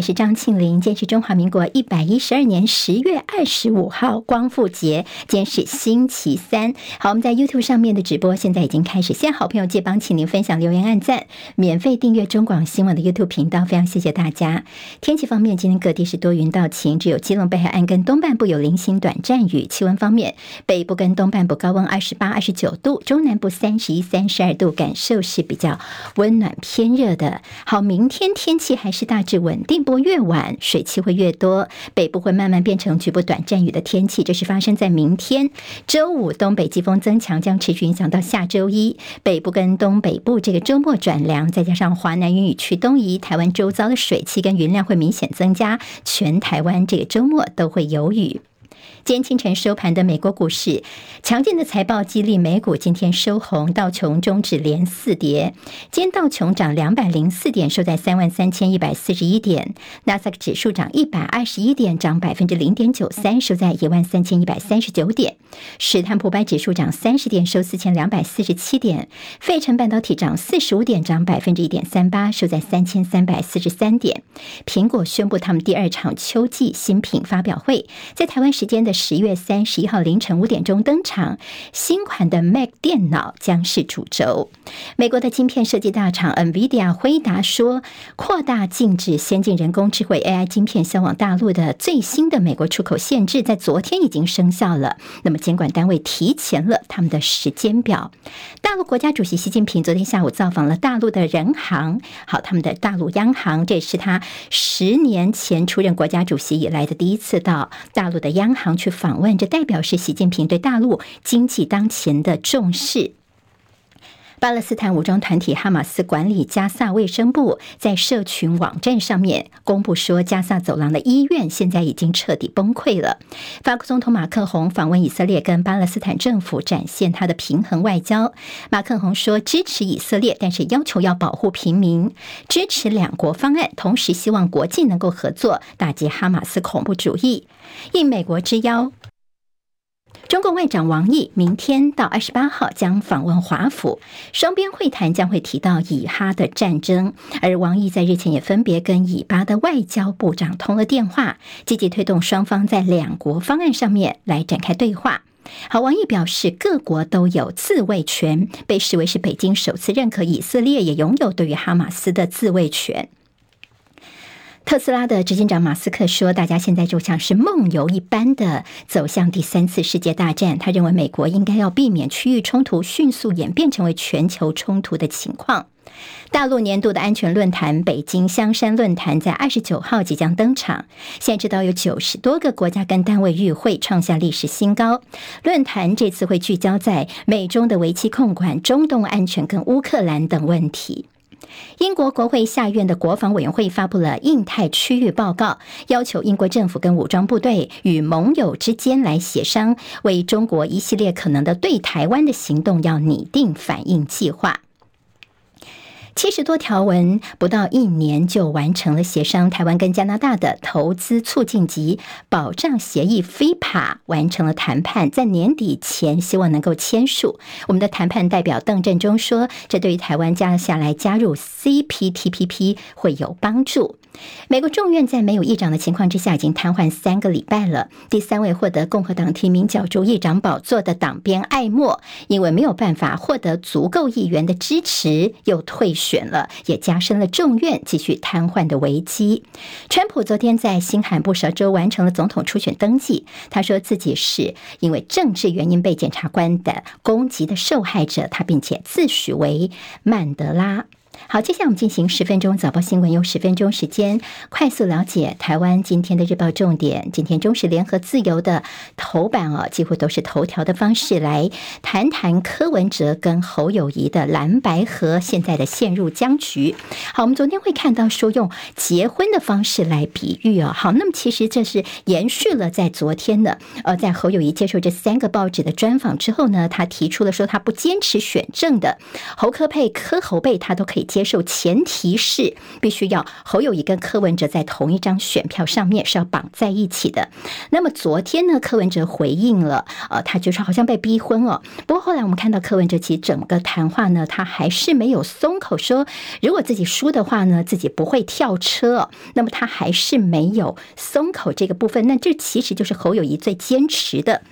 是张庆玲。今天是中华民国一百一十二年十月二十五号，光复节。今天是星期三。好，我们在 YouTube 上面的直播现在已经开始。现在好朋友借帮庆玲分享、留言、按赞、免费订阅中广新闻的 YouTube 频道，非常谢谢大家。天气方面，今天各地是多云到晴，只有基隆北海岸跟东半部有零星短暂雨。气温方面，北部跟东半部高温二十八、二十九度，中南部三十一、三十二度，感受是比较温暖偏热的。好，明天天气还是大致稳定，过越晚水汽会越多，北部会慢慢变成局部短暂雨的天气。这是发生在明天周五，东北季风增强将持续影响到下周一，北部跟东北部这个周末转凉，再加上华南云雨区东移，台湾周遭的水汽跟云量会明显增加，全台湾这个周末都会有雨。今天清晨收盘的美国股市，强劲的财报激励美股今天收红，道琼终指连四跌。今天道琼涨两百零四点，收在三万三千一百四十一点；纳斯达克指数涨一百二十一点，涨百分之零点九三，收在一万三千一百三十九点；史坦普百指数涨三十点，收四千两百四十七点；费城半导体涨四十五点，涨百分之一点三八，收在三千三百四十三点。苹果宣布他们第二场秋季新品发表会，在台湾时间的。十月三十一号凌晨五点钟登场，新款的 Mac 电脑将是主轴。美国的晶片设计大厂 NVIDIA 回答说，扩大禁止先进人工智慧 AI 晶片销往大陆的最新的美国出口限制，在昨天已经生效了。那么监管单位提前了他们的时间表。大陆国家主席习近平昨天下午造访了大陆的人行，好，他们的大陆央行，这也是他十年前出任国家主席以来的第一次到大陆的央行。去访问，这代表是习近平对大陆经济当前的重视。巴勒斯坦武装团体哈马斯管理加萨卫生部在社群网站上面公布说，加萨走廊的医院现在已经彻底崩溃了。法国总统马克宏访问以色列，跟巴勒斯坦政府展现他的平衡外交。马克宏说支持以色列，但是要求要保护平民，支持两国方案，同时希望国际能够合作打击哈马斯恐怖主义。应美国之邀。中共外长王毅明天到二十八号将访问华府，双边会谈将会提到以哈的战争。而王毅在日前也分别跟以巴的外交部长通了电话，积极推动双方在两国方案上面来展开对话。好，王毅表示，各国都有自卫权，被视为是北京首次认可以色列也拥有对于哈马斯的自卫权。特斯拉的执行长马斯克说：“大家现在就像是梦游一般的走向第三次世界大战。他认为美国应该要避免区域冲突迅速演变成为全球冲突的情况。”大陆年度的安全论坛北京香山论坛在二十九号即将登场。现在知道有九十多个国家跟单位与会，创下历史新高。论坛这次会聚焦在美中的危机控管、中东安全跟乌克兰等问题。英国国会下院的国防委员会发布了印太区域报告，要求英国政府跟武装部队与盟友之间来协商，为中国一系列可能的对台湾的行动要拟定反应计划。七十多条文，不到一年就完成了协商。台湾跟加拿大的投资促进及保障协议 （FIPA） 完成了谈判，在年底前希望能够签署。我们的谈判代表邓振中说，这对于台湾接下来加入 CPTPP 会有帮助。美国众院在没有议长的情况之下，已经瘫痪三个礼拜了。第三位获得共和党提名角逐议长宝座的党鞭艾默，因为没有办法获得足够议员的支持，又退选了，也加深了众院继续瘫痪的危机。川普昨天在新罕布什州完成了总统初选登记，他说自己是因为政治原因被检察官的攻击的受害者，他并且自诩为曼德拉。好，接下来我们进行十分钟早报新闻，用十分钟时间快速了解台湾今天的日报重点。今天中时联合自由的头版哦，几乎都是头条的方式来谈谈柯文哲跟侯友谊的蓝白河现在的陷入僵局。好，我们昨天会看到说用结婚的方式来比喻哦。好，那么其实这是延续了在昨天的呃，在侯友谊接受这三个报纸的专访之后呢，他提出了说他不坚持选政的侯科佩柯侯配他都可以。接受，前提是必须要侯友谊跟柯文哲在同一张选票上面是要绑在一起的。那么昨天呢，柯文哲回应了，呃，他就说好像被逼婚哦。不过后来我们看到柯文哲其实整个谈话呢，他还是没有松口说，如果自己输的话呢，自己不会跳车。那么他还是没有松口这个部分。那这其实就是侯友谊最坚持的。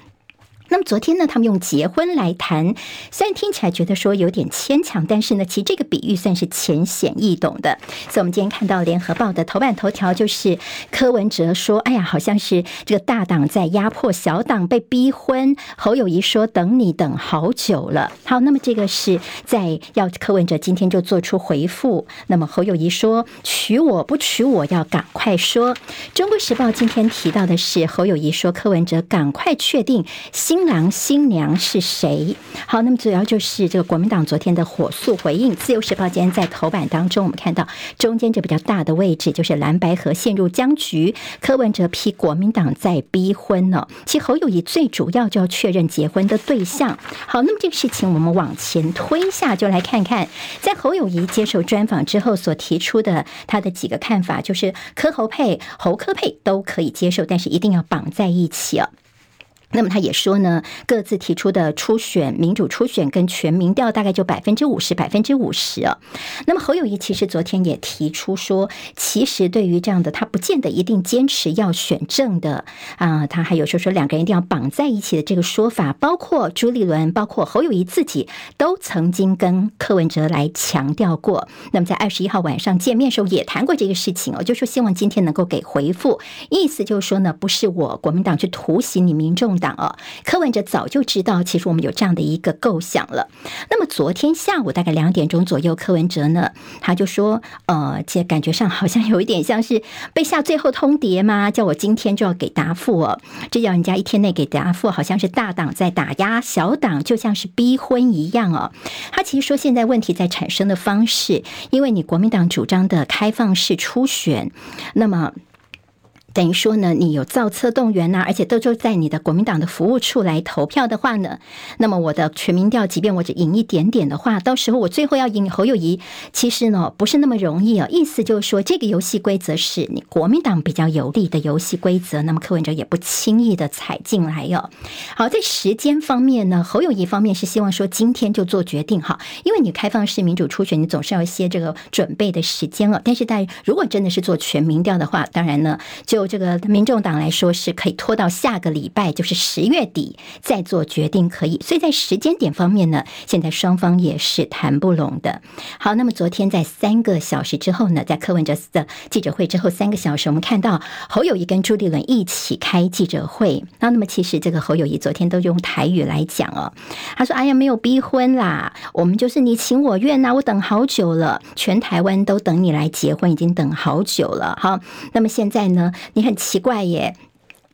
那么昨天呢，他们用结婚来谈，虽然听起来觉得说有点牵强，但是呢，其实这个比喻算是浅显易懂的。所以，我们今天看到联合报的头版头条就是柯文哲说：“哎呀，好像是这个大党在压迫小党，被逼婚。”侯友谊说：“等你等好久了。”好，那么这个是在要柯文哲今天就做出回复。那么侯友谊说：“娶我不娶我，要赶快说。”中国时报今天提到的是侯友谊说：“柯文哲赶快确定新。”新郎新娘是谁？好，那么主要就是这个国民党昨天的火速回应。自由时报今天在头版当中，我们看到中间这比较大的位置就是蓝白河陷入僵局，柯文哲批国民党在逼婚呢。其实侯友宜最主要就要确认结婚的对象。好，那么这个事情我们往前推一下，就来看看在侯友宜接受专访之后所提出的他的几个看法，就是柯侯配、侯柯配都可以接受，但是一定要绑在一起啊。那么他也说呢，各自提出的初选、民主初选跟全民调大概就百分之五十、百分之五十啊。那么侯友谊其实昨天也提出说，其实对于这样的，他不见得一定坚持要选正的啊。他还有说说两个人一定要绑在一起的这个说法，包括朱立伦、包括侯友谊自己都曾经跟柯文哲来强调过。那么在二十一号晚上见面时候也谈过这个事情哦，就说希望今天能够给回复，意思就是说呢，不是我国民党去突袭你民众党哦，柯文哲早就知道，其实我们有这样的一个构想了。那么昨天下午大概两点钟左右，柯文哲呢，他就说，呃，这感觉上好像有一点像是被下最后通牒嘛，叫我今天就要给答复哦。这叫人家一天内给答复，好像是大党在打压小党，就像是逼婚一样哦。他其实说，现在问题在产生的方式，因为你国民党主张的开放式初选，那么。等于说呢，你有造册动员呐，而且都就在你的国民党的服务处来投票的话呢，那么我的全民调，即便我只赢一点点的话，到时候我最后要赢侯友宜，其实呢不是那么容易啊。意思就是说，这个游戏规则是你国民党比较有利的游戏规则，那么柯文哲也不轻易的踩进来哟。好，在时间方面呢，侯友宜方面是希望说今天就做决定哈，因为你开放式民主初选，你总是要一些这个准备的时间了。但是在如果真的是做全民调的话，当然呢就。这个民众党来说是可以拖到下个礼拜，就是十月底再做决定，可以。所以在时间点方面呢，现在双方也是谈不拢的。好，那么昨天在三个小时之后呢，在柯文哲的记者会之后三个小时，我们看到侯友谊跟朱立伦一起开记者会。那那么其实这个侯友谊昨天都用台语来讲哦，他说：“哎呀，没有逼婚啦，我们就是你情我愿呐，我等好久了，全台湾都等你来结婚，已经等好久了。”好，那么现在呢？你很奇怪耶。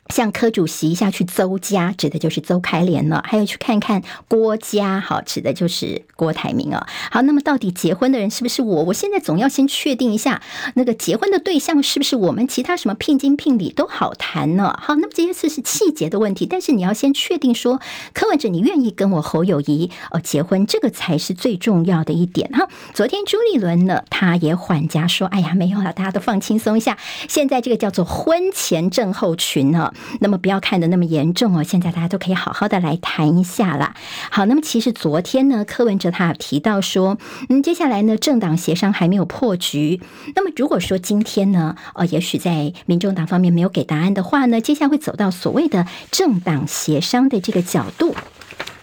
像柯主席一下去邹家，指的就是邹开莲了；还有去看看郭家，好，指的就是郭台铭啊。好，那么到底结婚的人是不是我？我现在总要先确定一下，那个结婚的对象是不是我们？其他什么聘金聘礼都好谈呢。好，那么这些事是细节的问题，但是你要先确定说，柯文哲你愿意跟我侯友谊哦结婚，这个才是最重要的一点哈。昨天朱立伦呢，他也缓颊说：“哎呀，没有了，大家都放轻松一下。现在这个叫做婚前症候群呢。”那么不要看的那么严重哦，现在大家都可以好好的来谈一下了。好，那么其实昨天呢，柯文哲他提到说，嗯，接下来呢，政党协商还没有破局。那么如果说今天呢，呃，也许在民众党方面没有给答案的话呢，接下来会走到所谓的政党协商的这个角度。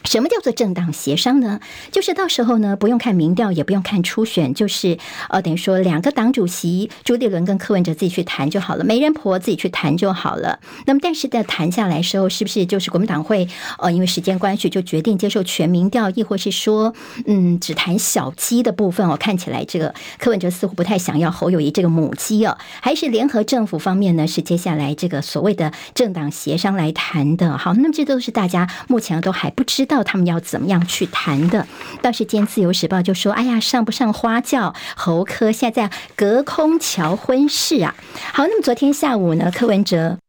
什么叫做政党协商呢？就是到时候呢，不用看民调，也不用看初选，就是呃，等于说两个党主席朱立伦跟柯文哲自己去谈就好了，媒人婆自己去谈就好了。那么，但是在谈下来时候，是不是就是国民党会呃，因为时间关系，就决定接受全民调，亦或是说，嗯，只谈小鸡的部分哦？看起来这个柯文哲似乎不太想要侯友谊这个母鸡哦，还是联合政府方面呢？是接下来这个所谓的政党协商来谈的。好，那么这都是大家目前都还不知到他们要怎么样去谈的？倒是间自由时报就说：“哎呀，上不上花轿？侯科现在隔空瞧婚事啊！”好，那么昨天下午呢，柯文哲。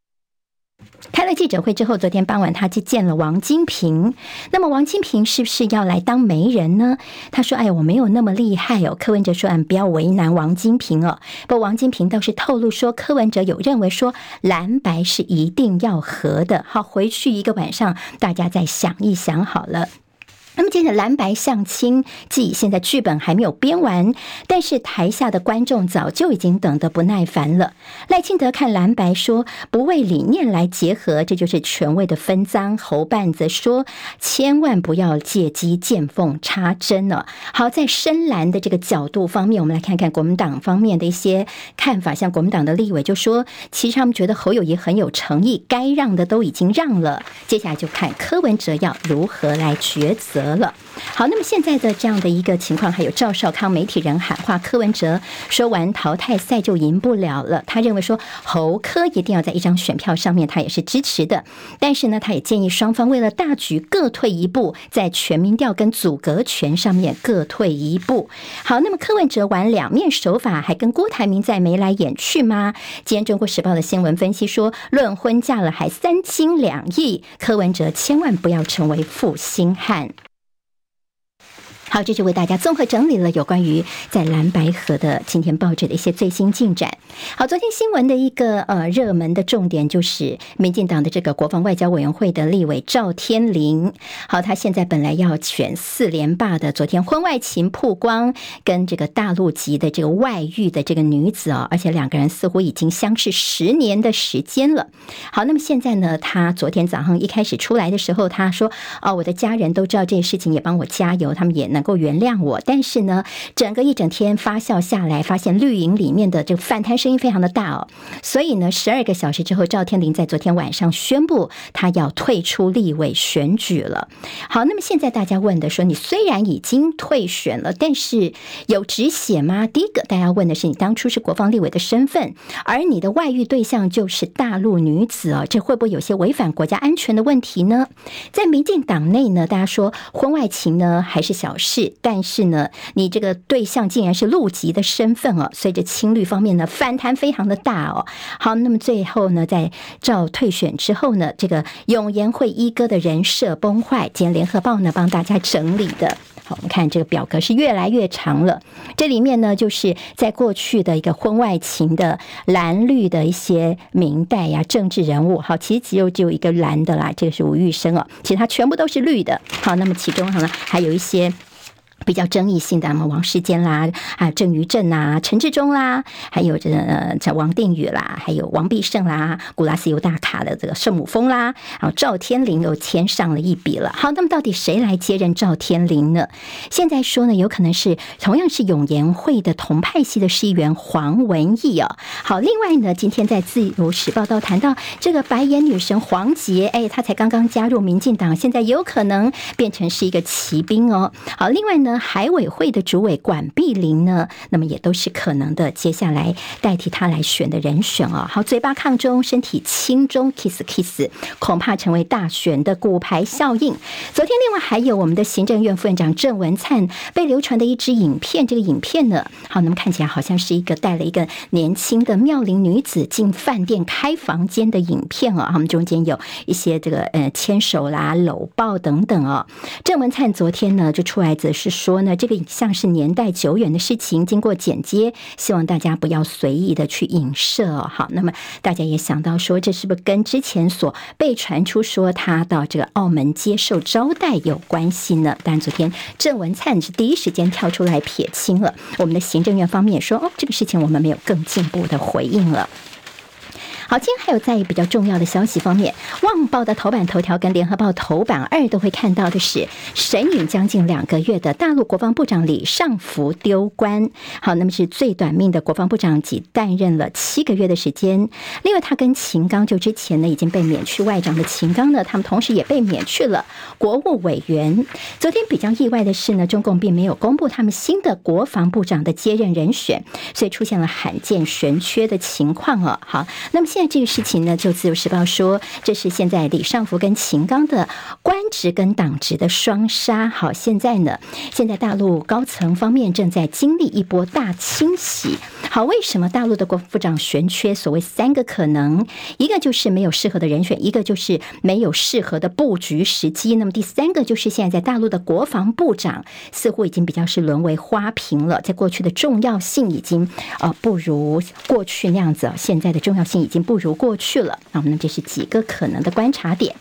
开了记者会之后，昨天傍晚他去见了王金平。那么王金平是不是要来当媒人呢？他说：“哎，我没有那么厉害哦。”柯文哲说：“嗯，不要为难王金平哦。”不过王金平倒是透露说，柯文哲有认为说蓝白是一定要合的。好，回去一个晚上，大家再想一想好了。那么接着蓝白相亲记，现在剧本还没有编完，但是台下的观众早就已经等得不耐烦了。赖清德看蓝白说不为理念来结合，这就是权位的分赃。侯办则说千万不要借机见缝插针了。好，在深蓝的这个角度方面，我们来看看国民党方面的一些看法。像国民党的立委就说，其实他们觉得侯友宜很有诚意，该让的都已经让了，接下来就看柯文哲要如何来抉择。得了，好，那么现在的这样的一个情况，还有赵少康媒体人喊话，柯文哲说完淘汰赛就赢不了了。他认为说侯科一定要在一张选票上面，他也是支持的。但是呢，他也建议双方为了大局各退一步，在全民调跟组阁权上面各退一步。好，那么柯文哲玩两面手法，还跟郭台铭在眉来眼去吗？今天中国时报的新闻分析说，论婚嫁了还三金两意，柯文哲千万不要成为负心汉。好，这就为大家综合整理了有关于在蓝白河的今天报纸的一些最新进展。好，昨天新闻的一个呃热门的重点就是民进党的这个国防外交委员会的立委赵天麟。好，他现在本来要选四连霸的，昨天婚外情曝光，跟这个大陆籍的这个外遇的这个女子哦，而且两个人似乎已经相识十年的时间了。好，那么现在呢，他昨天早上一开始出来的时候，他说：“哦，我的家人都知道这件事情，也帮我加油，他们也能。”能够原谅我，但是呢，整个一整天发酵下来，发现绿营里面的这个反弹声音非常的大哦，所以呢，十二个小时之后，赵天麟在昨天晚上宣布他要退出立委选举了。好，那么现在大家问的说，你虽然已经退选了，但是有止血吗？第一个，大家问的是你当初是国防立委的身份，而你的外遇对象就是大陆女子哦，这会不会有些违反国家安全的问题呢？在民进党内呢，大家说婚外情呢还是小事。是，但是呢，你这个对象竟然是陆籍的身份哦，随着青绿方面呢反弹非常的大哦。好，那么最后呢，在赵退选之后呢，这个永延会一哥的人设崩坏，今天联合报呢帮大家整理的。好，我们看这个表格是越来越长了，这里面呢就是在过去的一个婚外情的蓝绿的一些明代呀、政治人物。好，其实只有只有一个蓝的啦，这个是吴玉生哦，其他全部都是绿的。好，那么其中呢还有一些。比较争议性的，什么王世坚啦，啊郑余正呐、陈志忠啦，还有这呃，这王定宇啦，还有王必胜啦，古拉斯尤大卡的这个圣母峰啦，然后赵天麟又签上了一笔了。好，那么到底谁来接任赵天麟呢？现在说呢，有可能是同样是永延会的同派系的市议员黄文义哦。好，另外呢，今天在自由时报道谈到这个白眼女神黄杰，哎，她才刚刚加入民进党，现在有可能变成是一个骑兵哦。好，另外呢。海委会的主委管碧玲呢，那么也都是可能的，接下来代替他来选的人选啊。好，嘴巴抗中，身体亲中，kiss kiss，恐怕成为大选的骨牌效应。昨天另外还有我们的行政院副院长郑文灿被流传的一支影片，这个影片呢，好，那么看起来好像是一个带了一个年轻的妙龄女子进饭店开房间的影片啊。他们中间有一些这个呃牵手啦、搂抱等等哦。郑文灿昨天呢就出来则是。说呢，这个影像是年代久远的事情，经过剪接，希望大家不要随意的去影射哦。好，那么大家也想到说，这是不是跟之前所被传出说他到这个澳门接受招待有关系呢？但昨天郑文灿是第一时间跳出来撇清了。我们的行政院方面说，哦，这个事情我们没有更进一步的回应了。好，今天还有在比较重要的消息方面，《旺报》的头版头条跟《联合报》头版二都会看到的是，神隐将近两个月的大陆国防部长李尚福丢官。好，那么是最短命的国防部长，仅担任了七个月的时间。另外，他跟秦刚就之前呢已经被免去外长的秦刚呢，他们同时也被免去了国务委员。昨天比较意外的是呢，中共并没有公布他们新的国防部长的接任人选，所以出现了罕见悬缺的情况哦。好，那么现在这个事情呢，就自由时报说，这是现在李尚福跟秦刚的官职跟党职的双杀。好，现在呢，现在大陆高层方面正在经历一波大清洗。好，为什么大陆的国部长悬缺？所谓三个可能，一个就是没有适合的人选，一个就是没有适合的布局时机。那么第三个就是现在在大陆的国防部长似乎已经比较是沦为花瓶了，在过去的重要性已经呃不如过去那样子，现在的重要性已经不不如过去了。那我们这是几个可能的观察点。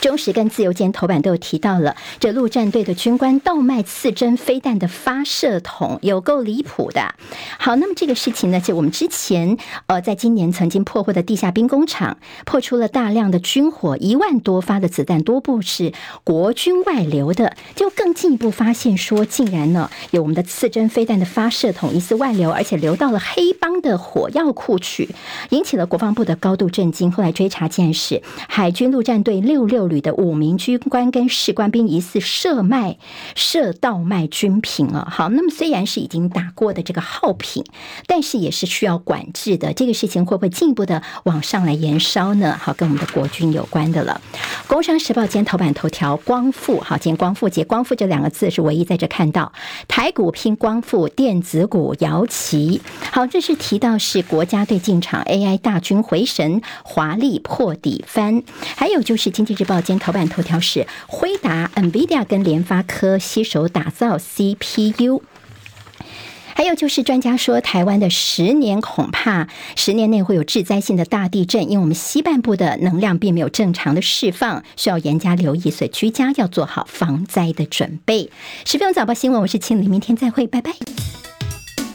中时跟自由间头版都有提到了，这陆战队的军官倒卖刺针飞弹的发射筒，有够离谱的。好，那么这个事情呢，就我们之前呃，在今年曾经破获的地下兵工厂，破出了大量的军火，一万多发的子弹，多部是国军外流的，就更进一步发现说，竟然呢有我们的刺针飞弹的发射筒疑似外流，而且流到了黑帮的火药库去，引起了国防部的高度震惊。后来追查，竟然是海军陆战队六六旅的五名军官跟士官兵疑似涉卖、涉盗卖军品啊！好，那么虽然是已经打过的这个耗品，但是也是需要管制的。这个事情会不会进一步的往上来延烧呢？好，跟我们的国军有关的了。《工商时报》今天头版头条，光复，好，今天光复节，光复这两个字是唯一在这看到。台股拼光复，电子股摇旗。好，这是提到是国家队进场，AI 大军回神，华丽破底翻。还有就是《经济日报》。今天头版头条是辉达、NVIDIA 跟联发科携手打造 CPU，还有就是专家说，台湾的十年恐怕十年内会有致灾性的大地震，因为我们西半部的能量并没有正常的释放，需要严加留意，所以居家要做好防灾的准备。十分钟早报新闻，我是庆玲，明天再会，拜拜。